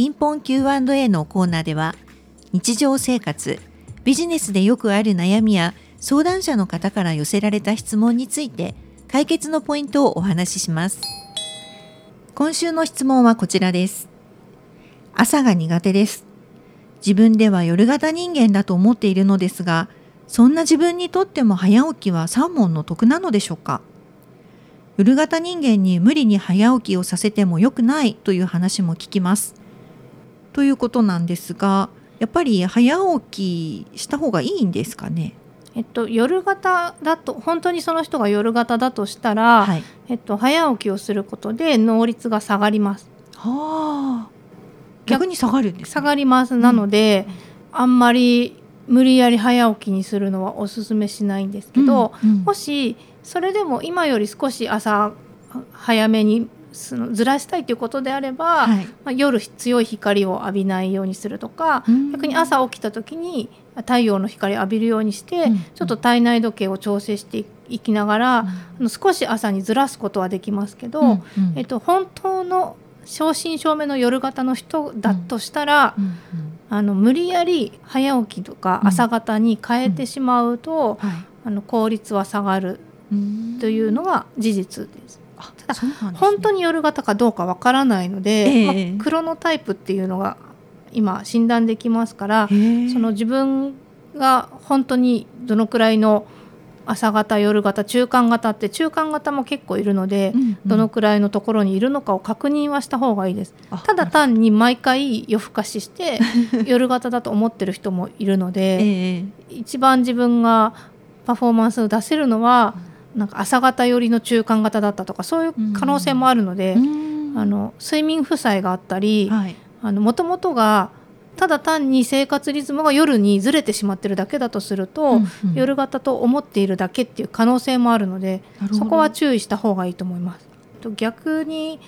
ピンポン Q&A のコーナーでは日常生活ビジネスでよくある悩みや相談者の方から寄せられた質問について解決のポイントをお話しします。今週の質問はこちらです。朝が苦手です。自分では夜型人間だと思っているのですがそんな自分にとっても早起きは三問の得なのでしょうか？夜型人間に無理に早起きをさせても良くないという話も聞きます。ということなんですがやっぱり早起きした方がいいんですかね？えっと、夜型だと本当にその人が夜型だとしたら、はい、えっと、早起きをすることで能率が下がります。はあ、逆に下がるんです、ね、下がります。なので、うん、あんまり無理やり早起きにするのはおすすめしないんですけど、うんうん、もしそれでも今より少し朝早めにそのずらしたいということであれば、はい、まあ、夜強い光を浴びないようにするとか逆に朝起きた時に太陽の光を浴びるようにして、うん、ちょっと体内時計を調整していきながら、うん、少し朝にずらすことはできますけど、うん。うん、えっと、本当の正真正銘の夜型の人だとしたら、うん。うん。うん、あの無理やり早起きとか朝方に変えてしまうと、はい、あの効率は下がるというのが事実です。ただ、ね、本当に夜型かどうかわからないので、えー、まあ、クロノタイプっていうのが今診断できますから、その自分が本当にどのくらいの朝型夜型中間型って中間型も結構いるので、うんうん、どのくらいのところにいるのかを確認はした方がいいです。ただ単に毎回夜更かしして 夜型だと思ってる人もいるので、えー、一番自分がパフォーマンスを出せるのは、うんなんか朝方寄りの中間型だったとかそういう可能性もあるので、あの睡眠負債があったりもともとがただ単に生活リズムが夜にずれてしまってるだけだとすると、うんうん、夜型と思っているだけっていう可能性もあるのでそこは注意した方がいいと思います。逆に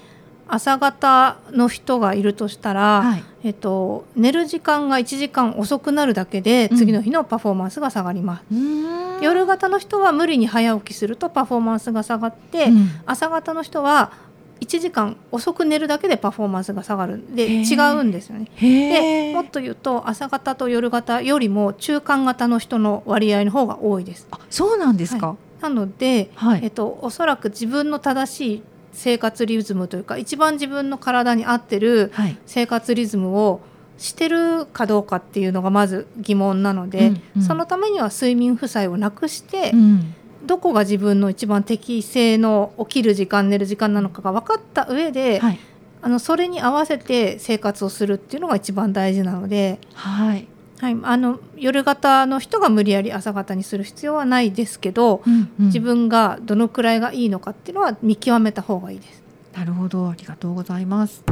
朝方の人がいるとしたら、はい、えっと、寝る時間が1時間遅くなるだけで次の日のパフォーマンスが下がります、うん、夜型の人は無理に早起きするとパフォーマンスが下がって、うん、朝方の人は1時間遅く寝るだけでパフォーマンスが下がるで違うんですよね。でもっと言うと朝型と夜型よりも中間型の人の割合の方が多いです。あそうなんですか、はい、なので、はい、えっと、おそらく自分の正しい生活リズムというか一番自分の体に合ってる生活リズムをしてるかどうかっていうのがまず疑問なので、うんうん、そのためには睡眠負債をなくして、うん、どこが自分の一番適正の起きる時間寝る時間なのかが分かった上で、はい、あのそれに合わせて生活をするっていうのが一番大事なので、はい、はい、あの夜型の人が無理やり朝型にする必要はないですけど、うんうん、自分がどのくらいがいいのかっていうのは見極めた方がいいです。なるほど。ありがとうございます。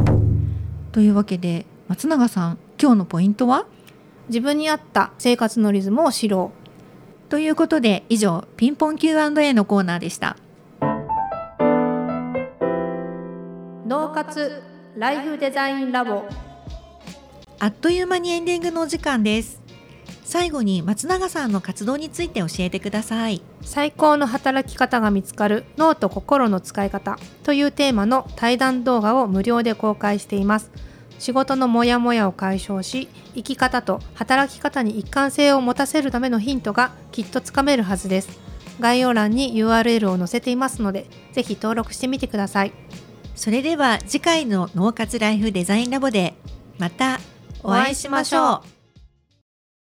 というわけで松永さん今日のポイントは？自分に合った生活のリズムを知ろう。ということで以上ピンポン Q&A のコーナーでした。脳活ライフデザインラボ。あっという間にエンディングのお時間です。最後に松永さんの活動について教えてください。最高の働き方が見つかる脳と心の使い方というテーマの対談動画を無料で公開しています仕事のモヤモヤを解消し生き方と働き方に一貫性を持たせるためのヒントがきっとつかめるはずです。概要欄に URL を載せていますので是非登録してみてください。それでは次回の脳活ライフデザインラボでまたお会いしましょう。